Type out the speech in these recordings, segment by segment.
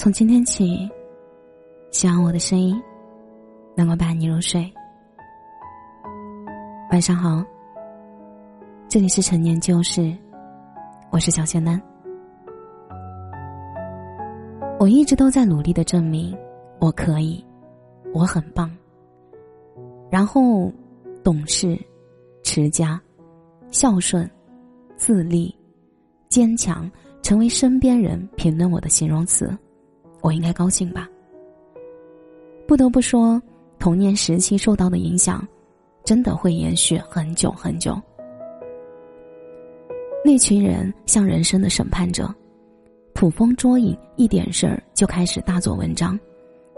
从今天起，希望我的声音能够伴你入睡。晚上好，这里是陈年旧事，我是小仙丹。我一直都在努力的证明我可以，我很棒。然后，懂事、持家、孝顺、自立、坚强，成为身边人评论我的形容词。我应该高兴吧？不得不说，童年时期受到的影响，真的会延续很久很久。那群人像人生的审判者，捕风捉影，一点事儿就开始大做文章，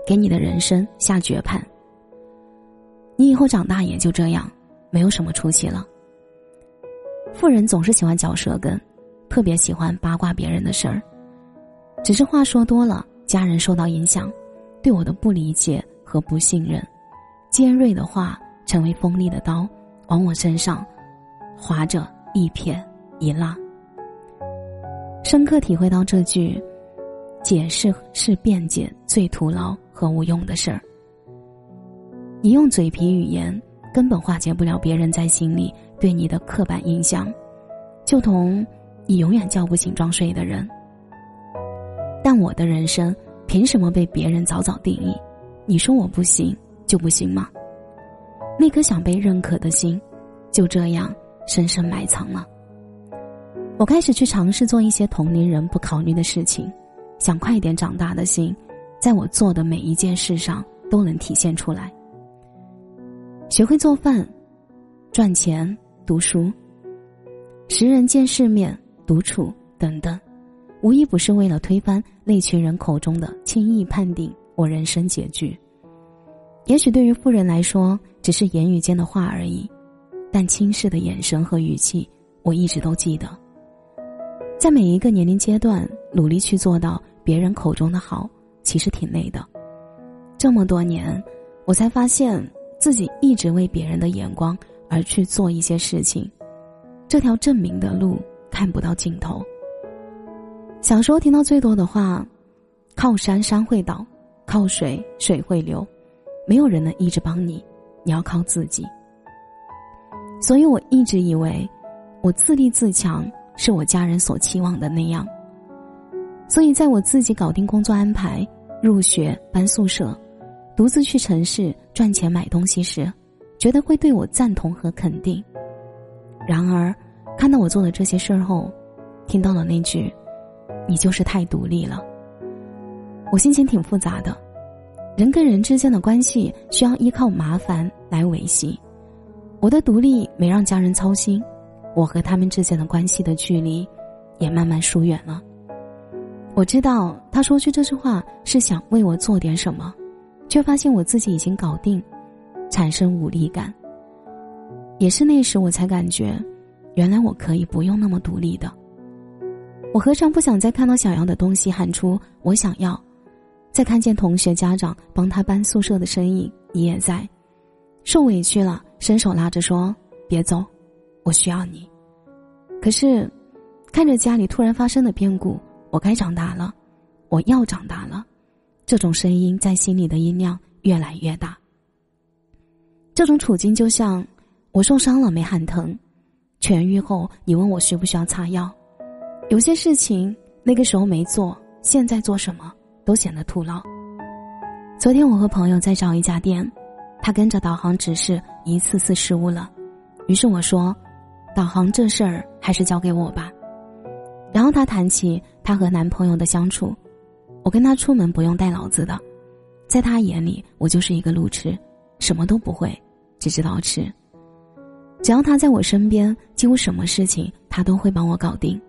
给你的人生下绝判。你以后长大也就这样，没有什么出息了。富人总是喜欢嚼舌根，特别喜欢八卦别人的事儿。只是话说多了，家人受到影响，对我的不理解和不信任，尖锐的话成为锋利的刀，往我身上划着一撇一捺。深刻体会到这句：“解释是辩解最徒劳和无用的事儿。”你用嘴皮语言根本化解不了别人在心里对你的刻板印象，就同你永远叫不醒装睡的人。但我的人生凭什么被别人早早定义？你说我不行就不行吗？那颗想被认可的心，就这样深深埋藏了。我开始去尝试做一些同龄人不考虑的事情，想快点长大的心，在我做的每一件事上都能体现出来。学会做饭、赚钱、读书、识人、见世面、独处等等，无一不是为了推翻那群人口中的轻易判定我人生结局。也许对于富人来说，只是言语间的话而已，但轻视的眼神和语气，我一直都记得。在每一个年龄阶段，努力去做到别人口中的好，其实挺累的。这么多年，我才发现。自己一直为别人的眼光而去做一些事情，这条证明的路看不到尽头。小时候听到最多的话：“靠山山会倒，靠水水会流，没有人能一直帮你，你要靠自己。”所以我一直以为，我自立自强是我家人所期望的那样。所以在我自己搞定工作安排、入学、搬宿舍。独自去城市赚钱买东西时，觉得会对我赞同和肯定。然而，看到我做的这些事儿后，听到了那句“你就是太独立了”，我心情挺复杂的。人跟人之间的关系需要依靠麻烦来维系，我的独立没让家人操心，我和他们之间的关系的距离也慢慢疏远了。我知道他说出这句话是想为我做点什么。却发现我自己已经搞定，产生无力感。也是那时我才感觉，原来我可以不用那么独立的。我何尝不想再看到想要的东西喊出“我想要”，再看见同学家长帮他搬宿舍的身影，你也在，受委屈了，伸手拉着说：“别走，我需要你。”可是，看着家里突然发生的变故，我该长大了，我要长大了。这种声音在心里的音量越来越大。这种处境就像我受伤了没喊疼，痊愈后你问我需不需要擦药。有些事情那个时候没做，现在做什么都显得徒劳。昨天我和朋友在找一家店，他跟着导航指示一次次失误了，于是我说：“导航这事儿还是交给我吧。”然后他谈起他和男朋友的相处。我跟他出门不用带脑子的，在他眼里我就是一个路痴，什么都不会，只知道吃。只要他在我身边，几乎什么事情他都会帮我搞定。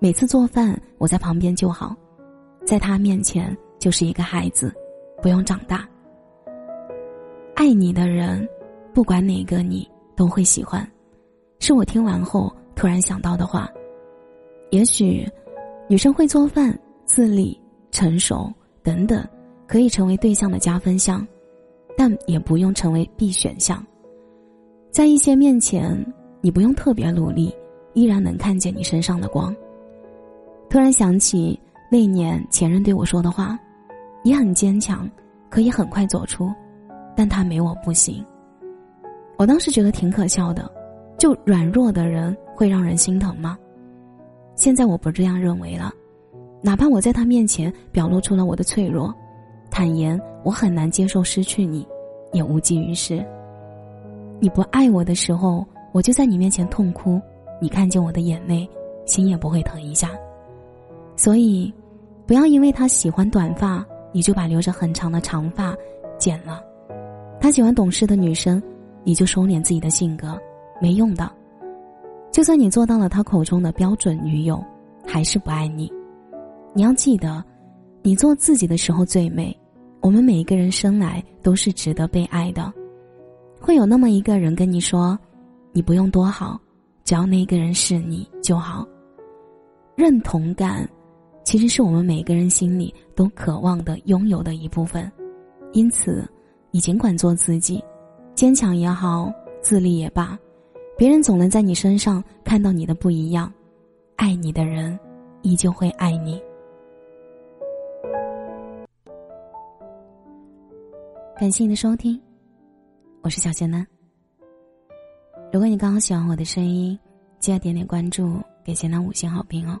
每次做饭我在旁边就好，在他面前就是一个孩子，不用长大。爱你的人，不管哪个你都会喜欢，是我听完后突然想到的话。也许，女生会做饭，自立。成熟等等，可以成为对象的加分项，但也不用成为必选项。在一些面前，你不用特别努力，依然能看见你身上的光。突然想起那年前任对我说的话：“你很坚强，可以很快走出，但他没我不行。我当时觉得挺可笑的，就软弱的人会让人心疼吗？现在我不这样认为了，哪怕我在他面前表露出了我的脆弱，坦言我很难接受失去你，也无济于事。你不爱我的时候，我就在你面前痛哭，你看见我的眼泪，心也不会疼一下。所以，不要因为他喜欢短发，你就把留着很长的长发剪了；他喜欢懂事的女生，你就收敛自己的性格，没用的。就算你做到了他口中的标准女友，还是不爱你。你要记得，你做自己的时候最美。我们每一个人生来都是值得被爱的。会有那么一个人跟你说：“你不用多好，只要那个人是你就好。”认同感，其实是我们每个人心里都渴望的、拥有的一部分。因此，你尽管做自己，坚强也好，自立也罢，别人总能在你身上看到你的不一样。爱你的人，依旧会爱你。感谢你的收听。我是小仙男。如果你刚好喜欢我的声音，记得点点关注，给贤男五星好评哦。